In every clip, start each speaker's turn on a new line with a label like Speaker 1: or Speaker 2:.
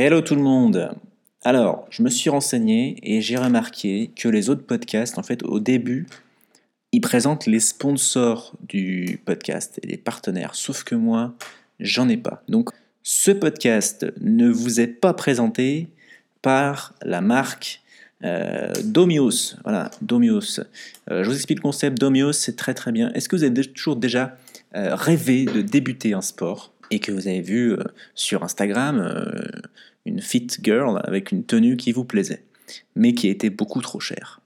Speaker 1: Hello tout le monde Alors, je me suis renseigné et j'ai remarqué que les autres podcasts, en fait, au début, ils présentent les sponsors du podcast et les partenaires. Sauf que moi, j'en ai pas. Donc, ce podcast ne vous est pas présenté par la marque euh, Domios. Voilà, Domios. Euh, je vous explique le concept. Domios, c'est très très bien. Est-ce que vous avez toujours déjà euh, rêvé de débuter un sport? Et que vous avez vu euh, sur Instagram euh, une fit girl avec une tenue qui vous plaisait, mais qui était beaucoup trop chère.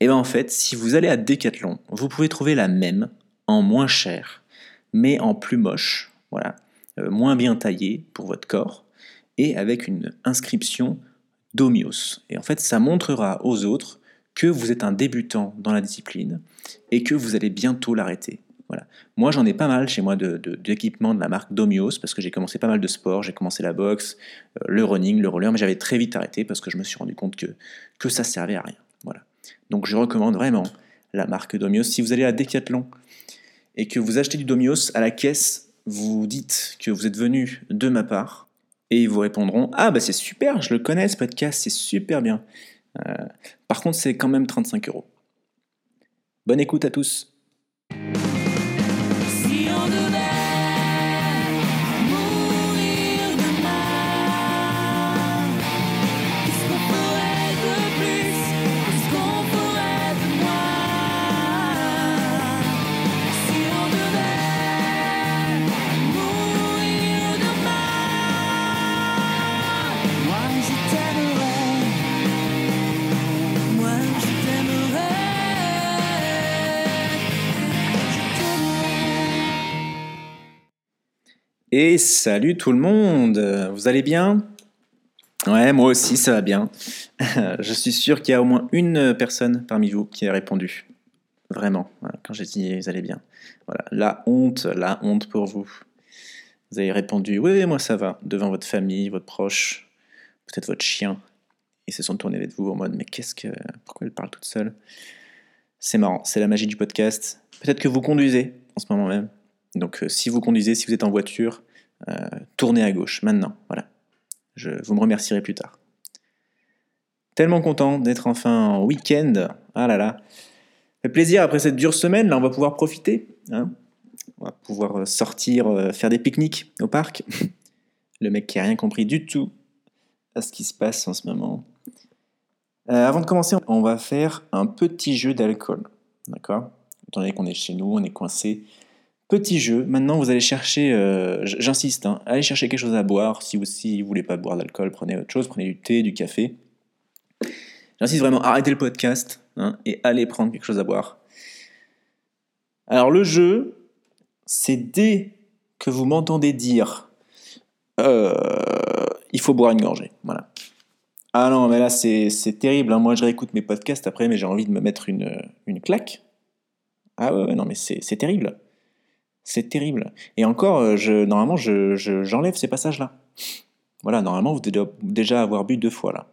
Speaker 1: Et bien en fait, si vous allez à Decathlon, vous pouvez trouver la même en moins cher, mais en plus moche, voilà, euh, moins bien taillée pour votre corps, et avec une inscription Domios. Et en fait, ça montrera aux autres que vous êtes un débutant dans la discipline et que vous allez bientôt l'arrêter. Voilà. Moi, j'en ai pas mal chez moi d'équipements de, de, de, la marque Domios parce que j'ai commencé pas mal de sport. J'ai commencé la boxe, euh, le running, le roller, mais j'avais très vite arrêté parce que je me suis rendu compte que, que ça servait à rien. Voilà. Donc, je recommande vraiment la marque Domios. Si vous allez à Decathlon et que vous achetez du Domios à la caisse, vous dites que vous êtes venu de ma part et ils vous répondront Ah, bah c'est super, je le connais ce podcast, c'est super bien. Euh, par contre, c'est quand même 35 euros. Bonne écoute à tous. Et salut tout le monde, vous allez bien? Ouais, moi aussi ça va bien. Je suis sûr qu'il y a au moins une personne parmi vous qui a répondu. Vraiment, voilà, quand j'ai dit vous allez bien. Voilà, la honte, la honte pour vous. Vous avez répondu oui, moi ça va, devant votre famille, votre proche, peut-être votre chien. Ils se sont tournés vers vous en mode mais qu'est-ce que. Pourquoi elle parle toute seule? C'est marrant, c'est la magie du podcast. Peut-être que vous conduisez en ce moment même. Donc, euh, si vous conduisez, si vous êtes en voiture, tournez à gauche, maintenant. Voilà. Je, vous me remercierez plus tard. Tellement content d'être enfin en week-end. Ah là là. Fait plaisir après cette dure semaine. Là, on va pouvoir profiter. Hein on va pouvoir euh, sortir, euh, faire des pique-niques au parc. Le mec qui a rien compris du tout à ce qui se passe en ce moment. Euh, avant de commencer, on va faire un petit jeu d'alcool. D'accord? Étant donné qu'on est chez nous, on est coincé. Petit jeu, maintenant vous allez chercher, euh, j'insiste, hein, allez chercher quelque chose à boire. Si vous ne voulez pas boire d'alcool, prenez autre chose, prenez du thé, du café. J'insiste vraiment, arrêtez le podcast hein, et allez prendre quelque chose à boire. Alors le jeu, c'est dès que vous m'entendez dire euh, il faut boire une gorgée. Voilà. Ah non, mais là c'est terrible. Hein. Moi je réécoute mes podcasts après, mais j'ai envie de me mettre une, claque. Ah ouais non, mais c'est terrible. C'est terrible. Et encore, euh, je, normalement, j'enlève je, je, ces passages-là. Voilà, normalement, vous devez déjà avoir bu deux fois là.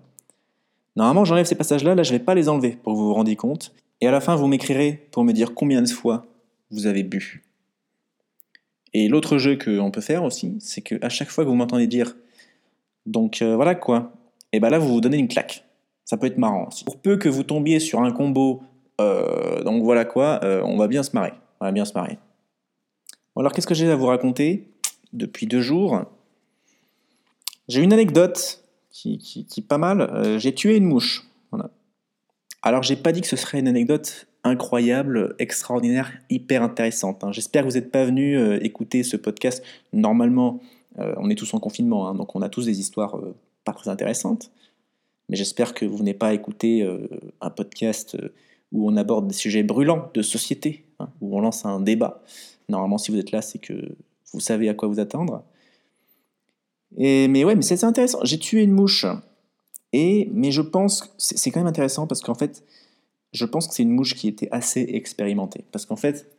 Speaker 1: Normalement, j'enlève ces passages-là, là, je ne vais pas les enlever pour que vous vous rendiez compte. Et à la fin, vous m'écrirez pour me dire combien de fois vous avez bu. Et l'autre jeu qu'on peut faire aussi, c'est qu'à chaque fois que vous m'entendez dire donc euh, voilà quoi, et ben là, vous vous donnez une claque. Ça peut être marrant aussi. Pour peu que vous tombiez sur un combo euh, donc voilà quoi, on va bien se marrer. On va bien se marrer. Alors qu'est-ce que j'ai à vous raconter depuis deux jours? J'ai une anecdote qui, qui, pas mal. Euh, j'ai tué une mouche. Alors j'ai pas dit que ce serait une anecdote incroyable, extraordinaire, hyper intéressante. Hein. J'espère que vous n'êtes pas venu euh, écouter ce podcast. Normalement, euh, on est tous en confinement, hein, donc on a tous des histoires pas très intéressantes. Mais j'espère que vous venez pas écouter un podcast où on aborde des sujets brûlants de société, hein, où on lance un débat. Normalement, si vous êtes là, c'est que vous savez à quoi vous attendre. Et, mais ouais, mais c'est intéressant. J'ai tué une mouche. Et, mais je pense que c'est quand même intéressant parce qu'en fait, je pense que c'est une mouche qui était assez expérimentée. Parce qu'en fait,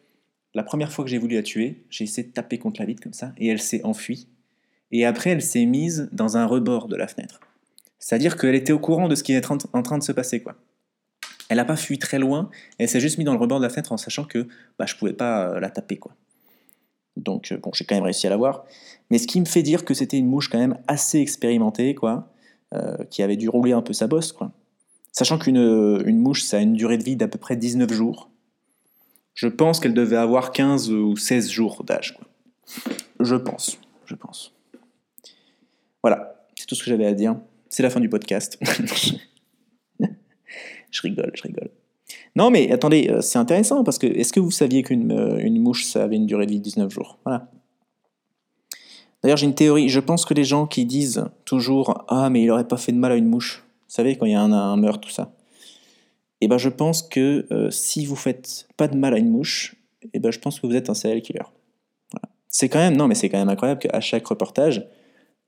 Speaker 1: la première fois que j'ai voulu la tuer, j'ai essayé de taper contre la vitre comme ça, et elle s'est enfuie. Et après, elle s'est mise dans un rebord de la fenêtre. C'est-à-dire qu'elle était au courant de ce qui est en train de se passer, quoi. Elle n'a pas fui très loin, elle s'est juste mise dans le rebord de la fenêtre en sachant que bah, je ne pouvais pas euh, la taper. quoi. Donc, bon, j'ai quand même réussi à l'avoir. Mais ce qui me fait dire que c'était une mouche quand même assez expérimentée, quoi, qui avait dû rouler un peu sa bosse, quoi. Sachant qu'une une mouche, ça a une durée de vie d'à peu près 19 jours. Je pense qu'elle devait avoir 15 ou 16 jours d'âge, quoi. Je pense, je pense. Voilà, c'est tout ce que j'avais à dire. C'est la fin du podcast. je rigole, je rigole. Non, mais attendez, euh, c'est intéressant parce que est-ce que vous saviez qu'une euh, mouche, ça avait une durée de vie de 19 jours? Voilà. D'ailleurs, j'ai une théorie. Je pense que les gens qui disent toujours Ah, mais il aurait pas fait de mal à une mouche, vous savez, quand il y a un, meurtre, tout ça. Eh ben, je pense que euh, si vous faites pas de mal à une mouche, eh ben, je pense que vous êtes un serial killer. C'est quand même, non, mais c'est quand même incroyable qu'à chaque reportage,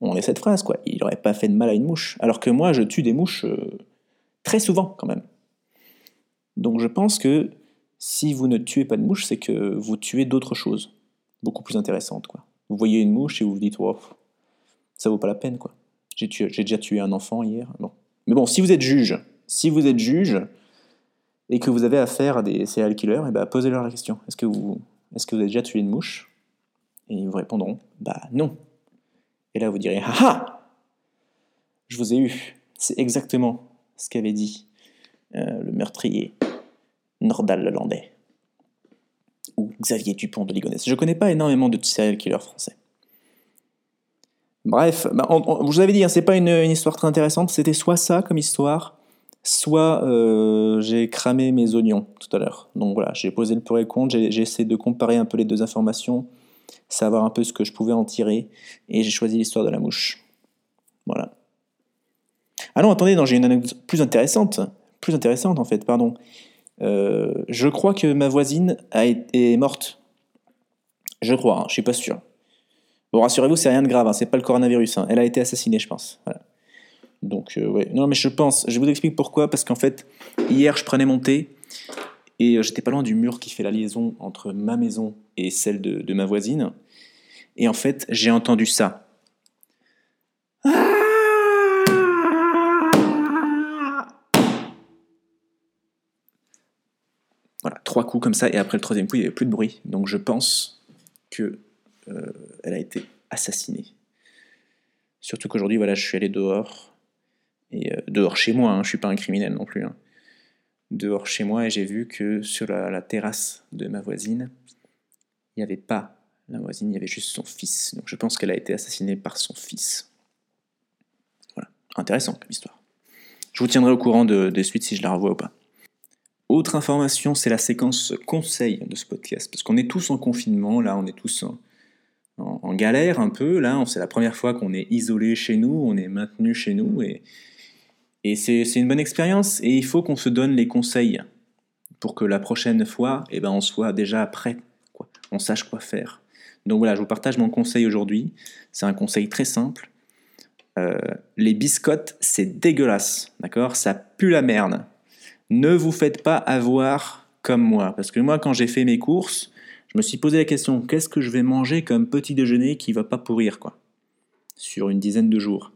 Speaker 1: on ait cette phrase, quoi. Il n'aurait pas fait de mal à une mouche. Alors que moi, je tue des mouches très souvent, quand même. Donc je pense que si vous ne tuez pas de mouches, c'est que vous tuez d'autres choses, beaucoup plus intéressantes, quoi. Vous voyez une mouche et vous vous dites, oh, ça vaut pas la peine, quoi. J'ai, déjà tué un enfant hier. Mais bon, si vous êtes juge, si vous êtes juge et que vous avez affaire à des serial killers, eh ben, posez-leur la question. Est-ce que, vous, est-ce que vous avez déjà tué une mouche? Et ils vous répondront, bah non. Et là, vous direz, ah ah Je vous ai eu. C'est exactement ce qu'avait dit euh, le meurtrier Nordal Lelandais ou Xavier Dupont de Ligonnès. Je ne connais pas énormément de serial killers français. Bref, bah, je vous avais dit, hein, c'est pas une, histoire très intéressante. C'était soit ça comme histoire, soit euh, j'ai cramé mes oignons tout à l'heure. Donc voilà, j'ai posé le pour et le contre, j'ai essayé de comparer un peu les deux informations, savoir un peu ce que je pouvais en tirer, et j'ai choisi l'histoire de la mouche. Voilà. Ah non, attendez, j'ai une anecdote plus intéressante, plus intéressante en fait, pardon. Euh, je crois que ma voisine a été, est morte. Je crois, je hein, je suis pas sûr. Bon, rassurez-vous, c'est rien de grave, hein, c'est pas le coronavirus. Hein. Elle a été assassinée, je pense. Donc, euh, ouais. Non, mais je pense, je vous explique pourquoi. Parce qu'en fait, hier, je prenais mon thé et euh, j'étais pas loin du mur qui fait la liaison entre ma maison et celle de, ma voisine. Et en fait, j'ai entendu ça. Comme ça, et après le troisième coup, il n'y avait plus de bruit. Donc je pense que euh, elle a été assassinée. Surtout qu'aujourd'hui, voilà, je suis allé dehors, et euh, dehors chez moi, hein, je suis pas un criminel non plus. Hein. Dehors chez moi, et j'ai vu que sur la, terrasse de ma voisine, il n'y avait pas la voisine, il y avait juste son fils. Donc je pense qu'elle a été assassinée par son fils. Voilà, intéressant comme histoire. Je vous tiendrai au courant de, des suites si je la revois ou pas. Autre information, c'est la séquence conseil de ce podcast, parce qu'on est tous en confinement, là on est tous en, galère un peu. Là, c'est la première fois qu'on est isolé chez nous, on est maintenu chez nous, et, et c'est une bonne expérience. Et il faut qu'on se donne les conseils pour que la prochaine fois, eh ben, on soit déjà prêt, on sache quoi faire. Donc voilà, je vous partage mon conseil aujourd'hui. C'est un conseil très simple. Euh, les biscottes, c'est dégueulasse, d'accord? Ça pue la merde. Ne vous faites pas avoir comme moi, parce que moi, quand j'ai fait mes courses, je me suis posé la question qu'est-ce que je vais manger comme petit déjeuner qui va pas pourrir quoi? Sur une dizaine de jours.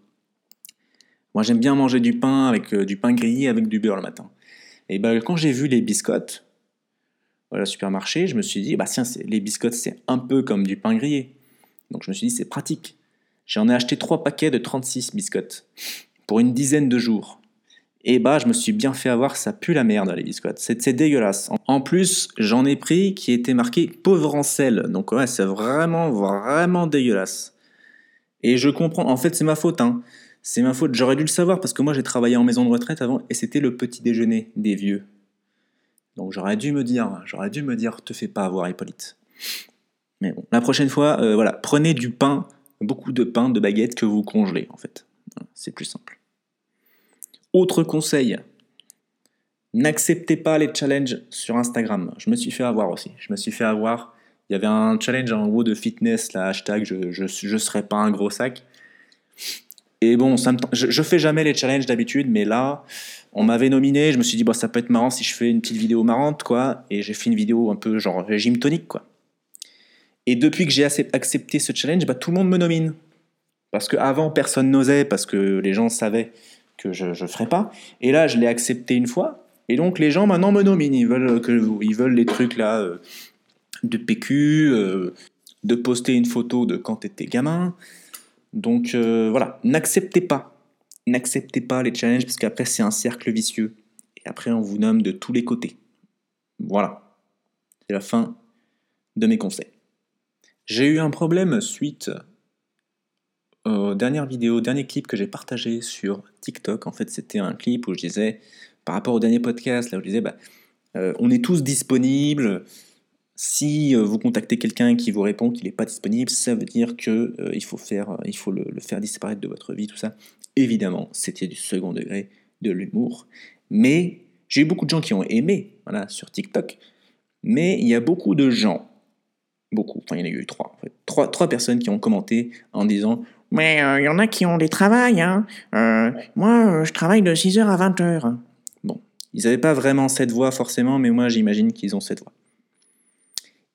Speaker 1: Moi j'aime bien manger du pain avec euh, du pain grillé avec du beurre le matin. Et ben quand j'ai vu les biscottes au supermarché, je me suis dit bah tiens les biscottes c'est un peu comme du pain grillé. Donc je me suis dit c'est pratique. J'en ai acheté trois paquets de 36 biscottes pour une dizaine de jours. Et bah, je me suis bien fait avoir, ça pue la merde, les biscottes. C'est dégueulasse. En plus, j'en ai pris qui était marqué pauvre en sel. Donc, ouais, c'est vraiment, vraiment dégueulasse. Et je comprends, en fait, c'est ma faute, hein. C'est ma faute. J'aurais dû le savoir parce que moi, j'ai travaillé en maison de retraite avant et c'était le petit déjeuner des vieux. Donc, j'aurais dû me dire, j'aurais dû me dire, te fais pas avoir, Hippolyte. Mais bon, la prochaine fois, euh, voilà, prenez du pain, beaucoup de pain, de baguettes que vous congelez, en fait. C'est plus simple. Autre conseil, n'acceptez pas les challenges sur Instagram. Je me suis fait avoir aussi. Je me suis fait avoir. Il y avait un challenge en haut de fitness, la hashtag je, je, serai pas un gros sac. Et bon, je, je fais jamais les challenges d'habitude, mais là, on m'avait nominé. Je me suis dit, bah, ça peut être marrant si je fais une petite vidéo marrante, quoi. Et j'ai fait une vidéo un peu genre régime tonique, quoi. Et depuis que j'ai accepté ce challenge, bah, tout le monde me nomine. Parce qu'avant, personne n'osait, parce que les gens savaient que je ne ferai pas. Et là, je l'ai accepté une fois. Et donc, les gens maintenant me nominent. Ils veulent, que, ils veulent les trucs là euh, de PQ, euh, de poster une photo de quand tu étais gamin. Donc euh, voilà, n'acceptez pas. N'acceptez pas les challenges parce qu'après c'est un cercle vicieux. Et après on vous nomme de tous les côtés. Voilà. C'est la fin de mes conseils. J'ai eu un problème suite aux dernières vidéos, au dernier clip que j'ai partagé sur TikTok. En fait, c'était un clip où je disais, par rapport au dernier podcast, là où je disais, bah, euh, on est tous disponibles. Si euh, vous contactez quelqu'un qui vous répond qu'il n'est pas disponible, ça veut dire que euh, il faut, faire, il faut le, faire disparaître de votre vie, tout ça. Évidemment, c'était du second degré, de l'humour. Mais j'ai eu beaucoup de gens qui ont aimé voilà, sur TikTok. Mais il y a beaucoup de gens beaucoup, enfin il y en a eu trois, en fait. trois, trois personnes qui ont commenté en disant Mais euh, il y en a qui ont des travails, hein. Euh, moi, euh, je travaille de 6h à 20h. Bon, ils n'avaient pas vraiment cette voix forcément, mais moi j'imagine qu'ils ont cette voix.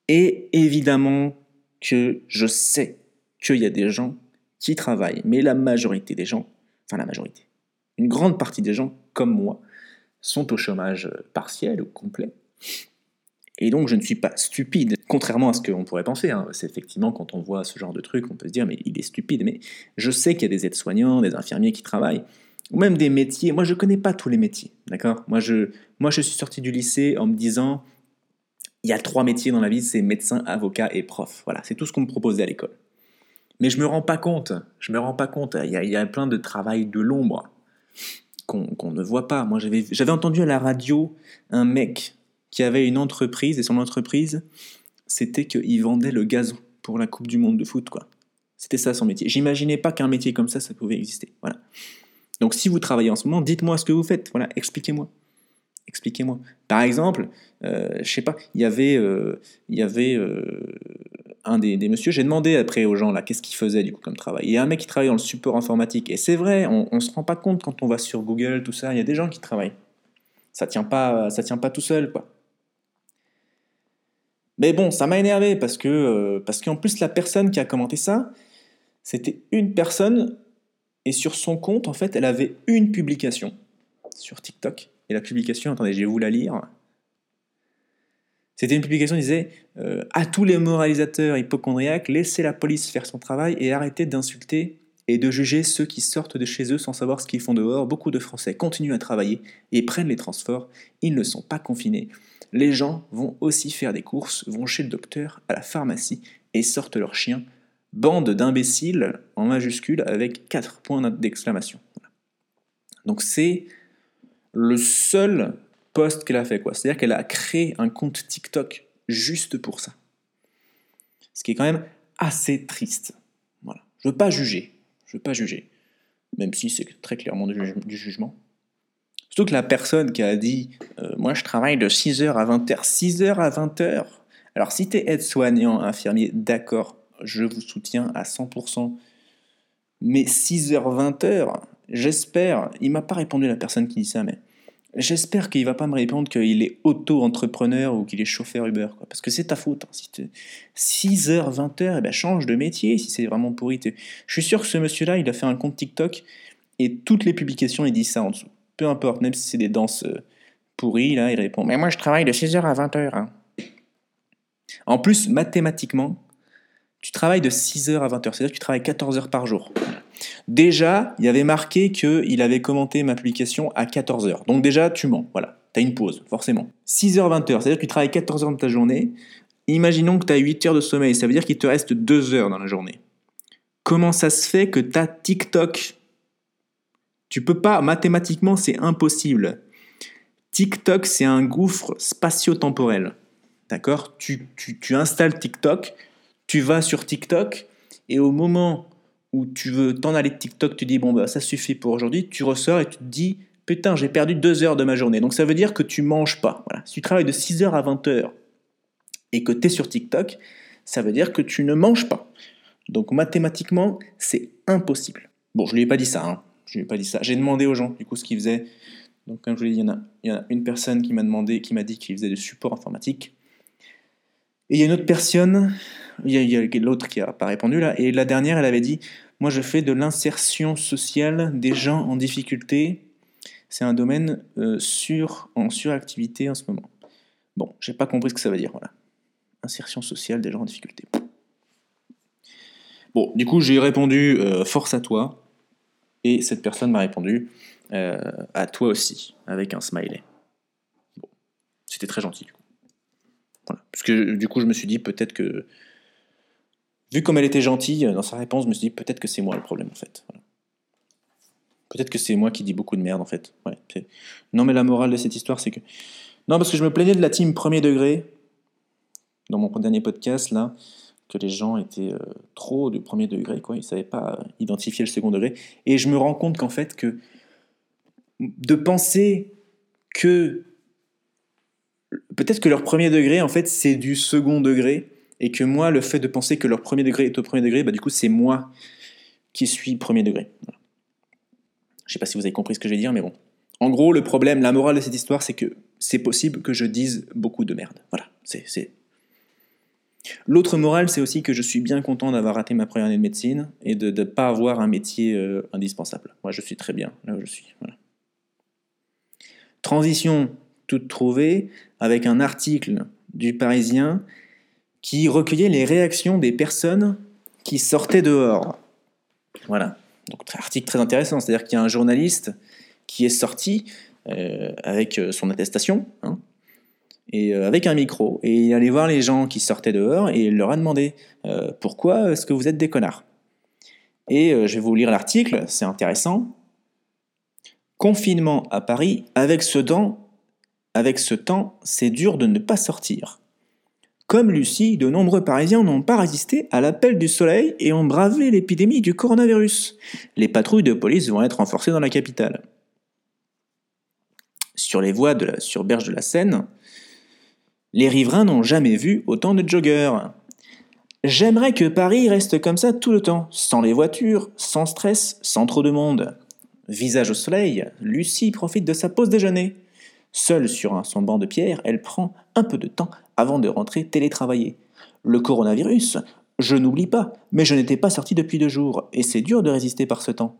Speaker 1: Et évidemment que je sais qu'il y a des gens qui travaillent, mais la majorité des gens, enfin la majorité, une grande partie des gens, comme moi, sont au chômage partiel ou complet. Et donc, je ne suis pas stupide, contrairement à ce qu'on pourrait penser. Hein. C'est effectivement, quand on voit ce genre de truc, on peut se dire, mais il est stupide. Mais je sais qu'il y a des aides-soignants, des infirmiers qui travaillent, ou même des métiers. Moi, je ne connais pas tous les métiers, d'accord? Moi je, moi, je suis sorti du lycée en me disant, il y a trois métiers dans la vie, c'est médecin, avocat et prof. Voilà, c'est tout ce qu'on me proposait à l'école. Mais je me rends pas compte, je me rends pas compte. Il y a, plein de travail de l'ombre qu'on ne voit pas. Moi, j'avais entendu à la radio un mec qui avait une entreprise, et son entreprise, c'était qu'il vendait le gazon pour la Coupe du Monde de foot, quoi. C'était ça son métier. J'imaginais pas qu'un métier comme ça, ça pouvait exister. Voilà. Donc si vous travaillez en ce moment, dites-moi ce que vous faites. Voilà, expliquez-moi. Expliquez-moi. Par exemple, euh, je sais pas, il y avait, euh, y avait euh, un des, des messieurs, j'ai demandé après aux gens là, qu'est-ce qu'ils faisaient du coup comme travail. Il y a un mec qui travaille dans le support informatique, et c'est vrai, on, on se rend pas compte quand on va sur Google, tout ça, il y a des gens qui travaillent. Ça tient pas, ça tient pas tout seul, quoi. Mais bon, ça m'a énervé parce que euh, parce qu'en plus la personne qui a commenté ça, c'était une personne et sur son compte en fait, elle avait une publication sur TikTok et la publication, attendez, je vais vous la lire. C'était une publication qui disait euh, à tous les moralisateurs hypochondriaques, laissez la police faire son travail et arrêtez d'insulter et de juger ceux qui sortent de chez eux sans savoir ce qu'ils font dehors. Beaucoup de Français continuent à travailler et prennent les transports. Ils ne sont pas confinés les gens vont aussi faire des courses, vont chez le docteur, à la pharmacie, et sortent leurs chiens. Bande d'imbéciles en majuscule avec quatre points d'exclamation. Donc c'est le seul post qu'elle a fait. C'est-à-dire qu'elle a créé un compte TikTok juste pour ça. Ce qui est quand même assez triste. Voilà. Je veux pas juger. Je veux pas juger. Même si c'est très clairement du jugement. Surtout que la personne qui a dit euh, Moi, je travaille de 6h à 20h, 6h à 20h. Alors, si tu es aide-soignant, infirmier, d'accord, je vous soutiens à 100%. Mais 6h, 20h, j'espère, il m'a pas répondu la personne qui dit ça, mais j'espère qu'il va pas me répondre qu'il est auto-entrepreneur ou qu'il est chauffeur Uber, quoi, parce que c'est ta faute. Hein, si 6h, 20h, eh ben, change de métier si c'est vraiment pourri. Je suis sûr que ce monsieur-là, il a fait un compte TikTok et toutes les publications, il dit ça en dessous peu importe, même si c'est des danses euh, pourries, là, il répond Mais moi, je travaille de 6h à 20h. Hein. En plus, mathématiquement, tu travailles de 6h à 20h, c'est-à-dire que tu travailles 14 heures par jour. Déjà, il avait marqué qu'il avait commenté ma publication à 14h. Donc déjà, tu mens, voilà. Tu as une pause, forcément. 6h, 20h, c'est-à-dire que tu travailles 14 heures de ta journée. Imaginons que tu as 8 heures de sommeil, ça veut dire qu'il te reste 2 heures dans la journée. Comment ça se fait que tu as TikTok tu peux pas, mathématiquement, c'est impossible. TikTok, c'est un gouffre spatio-temporel. D'accord? Tu, tu, installes TikTok, tu vas sur TikTok, et au moment où tu veux t'en aller de TikTok, tu dis bon bah ça suffit pour aujourd'hui, tu ressors et tu te dis putain j'ai perdu deux heures de ma journée. Donc ça veut dire que tu manges pas. Voilà. Si tu travailles de 6h à 20h et que tu es sur TikTok, ça veut dire que tu ne manges pas. Donc mathématiquement, c'est impossible. Bon, je lui ai pas dit ça, hein. Je n'ai pas dit ça. J'ai demandé aux gens, du coup, ce qu'ils faisaient. Donc, comme je vous l'ai dit, il y, en a, une personne qui m'a demandé, qui m'a dit qu'il faisait du support informatique. Et il y a une autre personne, il y a, l'autre qui n'a pas répondu là, et la dernière, elle avait dit Moi, je fais de l'insertion sociale des gens en difficulté. C'est un domaine euh, sur, en suractivité en ce moment. Bon, j'ai pas compris ce que ça veut dire, voilà. Insertion sociale des gens en difficulté. Bon, du coup, j'ai répondu euh, force à toi. Et cette personne m'a répondu euh, à toi aussi, avec un smiley. C'était très gentil. Du coup. Parce que du coup, je me suis dit peut-être que. Vu comme elle était gentille dans sa réponse, je me suis dit peut-être que c'est moi le problème en fait. Peut-être que c'est moi qui dis beaucoup de merde en fait. Non, mais la morale de cette histoire, c'est que. Non, parce que je me plaignais de la team premier degré dans mon dernier podcast là que les gens étaient euh, trop du premier degré, quoi. Ils ne savaient pas identifier le second degré. Et je me rends compte qu'en fait, que de penser que peut-être que leur premier degré, en fait, c'est du second degré, et que moi, le fait de penser que leur premier degré est au premier degré, bah, du coup, c'est moi qui suis premier degré. Je Je sais pas si vous avez compris ce que je vais dire, mais bon. En gros, le problème, la morale de cette histoire, c'est que c'est possible que je dise beaucoup de merde. Voilà, c'est L'autre morale, c'est aussi que je suis bien content d'avoir raté ma première année de médecine et de ne pas avoir un métier euh, indispensable. Moi, je suis très bien là où je suis. Transition toute trouvée avec un article du Parisien qui recueillait les réactions des personnes qui sortaient dehors. Voilà. Donc, article très intéressant. C'est-à-dire qu'il y a un journaliste qui est sorti euh, avec euh, son attestation, hein, et euh, avec un micro, et il allait voir les gens qui sortaient dehors, et il leur a demandé euh, Pourquoi est-ce que vous êtes des connards? Et euh, je vais vous lire l'article, c'est intéressant. Confinement à Paris, avec ce temps, avec ce temps, c'est dur de ne pas sortir. Comme Lucie, de nombreux Parisiens n'ont pas résisté à l'appel du soleil et ont bravé l'épidémie du coronavirus. Les patrouilles de police vont être renforcées dans la capitale. Sur les voies de la, sur Berge de la Seine, les riverains n'ont jamais vu autant de joggeurs. J'aimerais que Paris reste comme ça tout le temps, sans les voitures, sans stress, sans trop de monde. Visage au soleil, Lucie profite de sa pause déjeuner. Seule sur son banc de pierre, elle prend un peu de temps avant de rentrer télétravailler. Le coronavirus, je n'oublie pas, mais je n'étais pas sorti depuis deux jours, et c'est dur de résister par ce temps.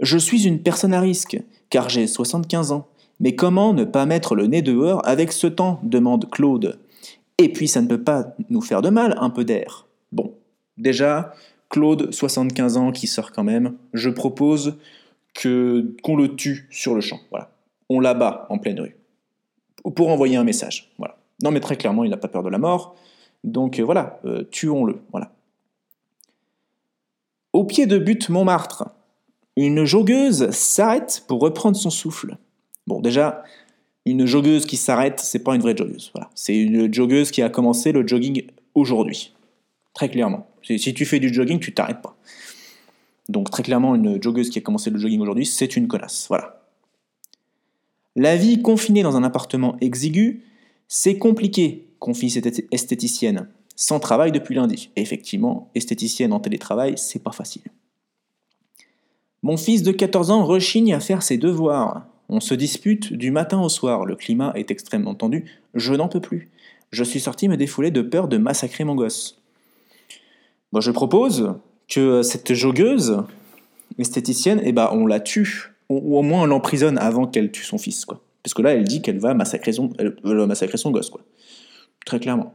Speaker 1: Je suis une personne à risque, car j'ai 75 ans. Mais comment ne pas mettre le nez dehors avec ce temps demande Claude. Et puis ça ne peut pas nous faire de mal, un peu d'air. Bon, déjà, Claude, 75 ans, qui sort quand même, je propose qu'on le tue sur le champ. Voilà. On l'abat en pleine rue. Pour envoyer un message. Voilà. Non mais très clairement, il n'a pas peur de la mort. Donc euh, voilà, euh, tuons-le. Voilà. Au pied de butte Montmartre, une joggeuse s'arrête pour reprendre son souffle. Bon, déjà, une joggeuse qui s'arrête, c'est pas une vraie joggeuse. C'est une joggeuse qui a commencé le jogging aujourd'hui. Très clairement. Si tu fais du jogging, tu t'arrêtes pas. Donc très clairement, une joggeuse qui a commencé le jogging aujourd'hui, c'est une connasse. Voilà. La vie confinée dans un appartement exigu, c'est compliqué, confie cette esthéticienne. Sans travail depuis lundi. effectivement, esthéticienne en télétravail, c'est pas facile. Mon fils de 14 ans rechigne à faire ses devoirs. On se dispute du matin au soir, le climat est extrêmement tendu, je n'en peux plus. Je suis sorti me défouler de peur de massacrer mon gosse. Moi, je propose que cette joggeuse esthéticienne, eh ben, on la tue, ou au moins on l'emprisonne avant qu'elle tue son fils, quoi. Parce que là, elle dit qu'elle va massacrer son, massacrer son gosse, quoi. Très clairement.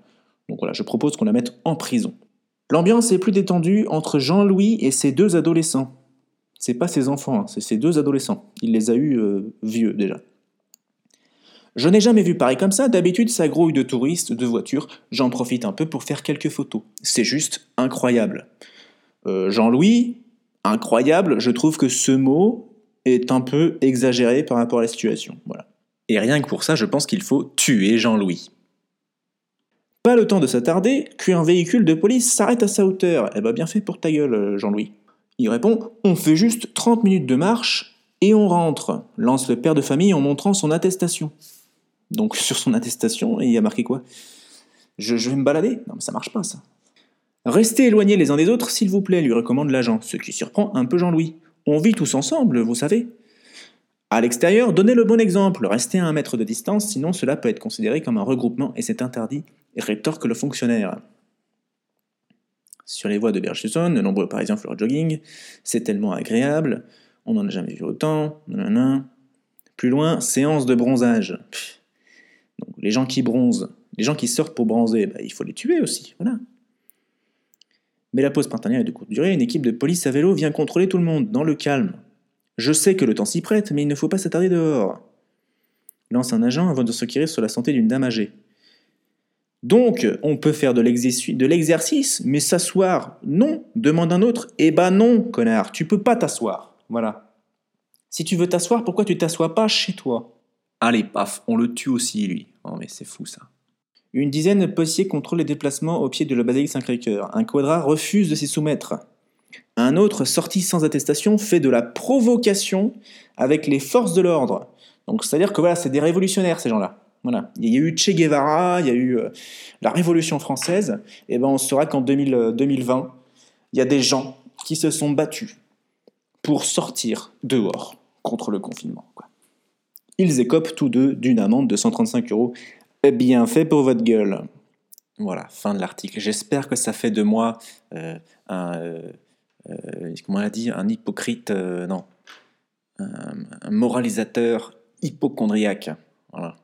Speaker 1: Donc voilà, je propose qu'on la mette en prison. L'ambiance est plus détendue entre Jean-Louis et ses deux adolescents. C'est pas ses enfants, hein, c'est ses deux adolescents. Il les a eus euh, vieux déjà. Je n'ai jamais vu pareil comme ça, d'habitude ça grouille de touristes, de voitures, j'en profite un peu pour faire quelques photos. C'est juste incroyable. Euh, Jean-Louis, incroyable, je trouve que ce mot est un peu exagéré par rapport à la situation. Voilà. Et rien que pour ça, je pense qu'il faut tuer Jean-Louis. Pas le temps de s'attarder, qu'un véhicule de police s'arrête à sa hauteur. Eh ben bien fait pour ta gueule, euh, Jean-Louis. Il répond On fait juste 30 minutes de marche et on rentre, lance le père de famille en montrant son attestation. Donc sur son attestation, il y a marqué quoi? Je, vais me balader? Non mais ça marche pas ça. Restez éloignés les uns des autres, s'il vous plaît, lui recommande l'agent, ce qui surprend un peu Jean-Louis. On vit tous ensemble, vous savez. À l'extérieur, donnez le bon exemple, restez à un mètre de distance, sinon cela peut être considéré comme un regroupement et c'est interdit, rétorque le fonctionnaire. Sur les voies de Berge-sur-Saône, de nombreux Parisiens font leur jogging. C'est tellement agréable. On n'en a jamais vu autant. Plus loin, séance de bronzage. Donc, les gens qui bronzent, les gens qui sortent pour bronzer, bah, il faut les tuer aussi. Voilà. Mais la pause printanière est de courte durée, une équipe de police à vélo vient contrôler tout le monde, dans le calme. Je sais que le temps s'y prête, mais il ne faut pas s'attarder dehors. Lance un agent avant de s'enquérir sur la santé d'une dame âgée. Donc, on peut faire de l'exercice, mais s'asseoir, non, demande un autre. Eh ben non, connard, tu peux pas t'asseoir. Voilà. Si tu veux t'asseoir, pourquoi tu t'assois pas chez toi? Allez, paf, on le tue aussi, lui. Oh, mais c'est fou ça. Une dizaine de policiers contrôlent les déplacements au pied de la basilique Saint-Cré-Cœur. Un quadra refuse de s'y soumettre. Un autre, sorti sans attestation, fait de la provocation avec les forces de l'ordre. Donc, c'est-à-dire que voilà, c'est des révolutionnaires, ces gens-là. Voilà. Il y a eu Che Guevara, il y a eu euh, la Révolution française. Et ben, on saura qu'en 2020, euh, il y a des gens qui se sont battus pour sortir dehors contre le confinement. Ils écopent tous deux d'une amende de 135 euros. Bien fait pour votre gueule. Voilà, fin de l'article. J'espère que ça fait de moi euh, un, comment on a dit, un hypocrite, non, un, moralisateur hypochondriaque. Voilà.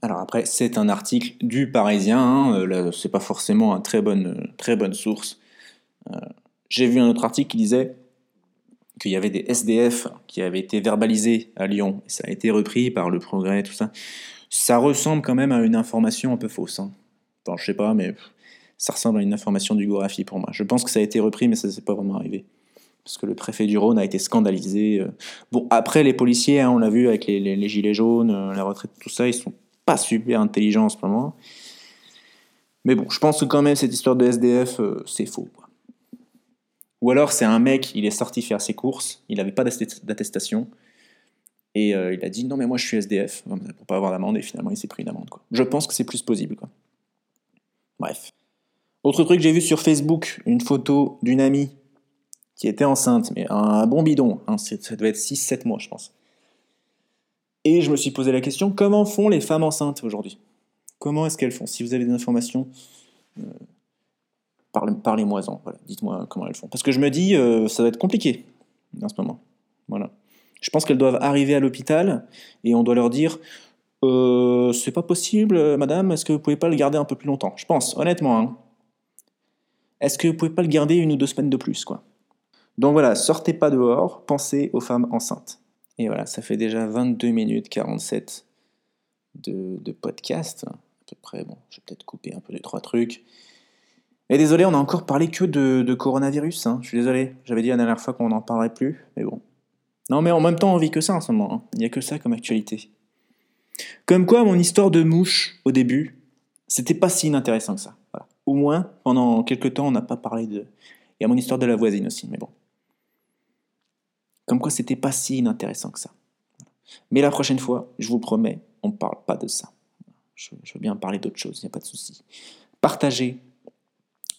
Speaker 1: Alors après, c'est un article du Parisien, hein, euh, c'est pas forcément une très bonne, très bonne source. Euh, j'ai vu un autre article qui disait qu'il y avait des SDF qui avaient été verbalisés à Lyon, ça a été repris par le progrès, tout ça. Ça ressemble quand même à une information un peu fausse. Hein. Enfin, je sais pas, mais ça ressemble à une information du Gorafi pour moi. Je pense que ça a été repris, mais ça s'est pas vraiment arrivé. Parce que le préfet du Rhône a été scandalisé. Euh. Bon, après, les policiers, hein, on l'a vu avec les, les, gilets jaunes, la retraite, tout ça, ils sont pas super intelligent en ce moment. Mais bon, je pense que quand même cette histoire de SDF, euh, c'est faux. Ou alors c'est un mec, il est sorti faire ses courses, il n'avait pas d'attestation, et euh, il a dit non mais moi je suis SDF, pour pas avoir d'amende, et finalement il s'est pris une amende. Je pense que c'est plus possible. Quoi. Bref. Autre truc, j'ai vu sur Facebook une photo d'une amie qui était enceinte, mais un bon bidon, hein, ça devait être 6-7 mois je pense. Et je me suis posé la question, comment font les femmes enceintes aujourd'hui? Comment est-ce qu'elles font? Si vous avez des informations, euh, parlez-moi-en. Dites-moi comment elles font. Parce que je me dis, euh, ça va être compliqué en ce moment. Voilà. Je pense qu'elles doivent arriver à l'hôpital et on doit leur dire euh, c'est pas possible, madame, est-ce que vous pouvez pas le garder un peu plus longtemps? Je pense, honnêtement. Hein. Est-ce que vous pouvez pas le garder une ou deux semaines de plus, Donc voilà, sortez pas dehors, pensez aux femmes enceintes. Et voilà, ça fait déjà 22 minutes 47 de, de podcast, à peu près. Bon, je vais peut-être couper un peu les trois trucs. Et désolé, on a encore parlé que de, coronavirus. Hein. Je suis désolé, j'avais dit la dernière fois qu'on n'en parlerait plus, mais bon. Non, mais en même temps, on vit que ça en ce moment. Hein. Il n'y a que ça comme actualité. Comme quoi, mon histoire de mouche au début, c'était pas si inintéressant que ça. Au moins, pendant quelques temps, on n'a pas parlé de. Il y a mon histoire de la voisine aussi, mais bon. Comme quoi, c'était pas si inintéressant que ça. Mais la prochaine fois, je vous promets, on ne parle pas de ça. Je, veux bien parler d'autre chose, il n'y a pas de souci. Partagez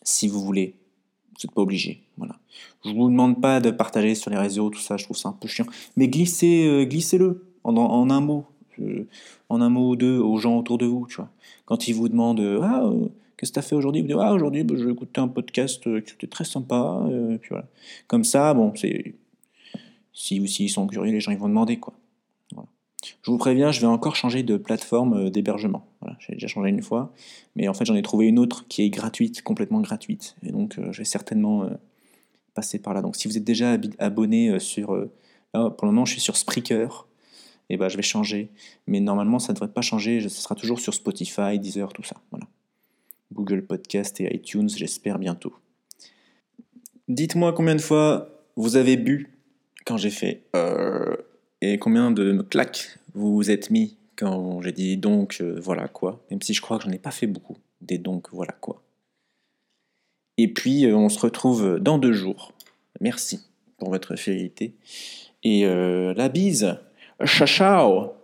Speaker 1: si vous voulez. Vous n'êtes pas obligé. Voilà. Je ne vous demande pas de partager sur les réseaux, tout ça, je trouve ça un peu chiant. Mais glissez, euh, glissez-le en, un mot. en un mot ou deux aux gens autour de vous. Quand ils vous demandent Ah, euh, qu'est-ce que tu as fait aujourd'hui? Vous dites Ah, aujourd'hui, bah, j'ai écouté un podcast euh, qui était très sympa. puis voilà. Comme ça, bon, c'est si, s'ils sont curieux, les gens ils vont demander quoi. Je vous préviens, je vais encore changer de plateforme euh, d'hébergement. j'ai déjà changé une fois, mais en fait j'en ai trouvé une autre qui est gratuite, complètement gratuite. Et donc euh, je vais certainement euh, passer par là. Donc si vous êtes déjà abonné sur... Pour le moment je suis sur Spreaker, et ben je vais changer. Mais normalement ça ne devrait pas changer, ce sera toujours sur Spotify, Deezer, tout ça. Voilà. Google Podcast et iTunes, j'espère bientôt. Dites-moi combien de fois vous avez bu quand j'ai fait euh, et combien de claques vous vous êtes mis quand j'ai dit donc euh, voilà quoi, même si je crois que j'en ai pas fait beaucoup, des donc voilà quoi. Et puis euh, on se retrouve dans deux jours. Merci pour votre fidélité. Et la bise. Ciao ciao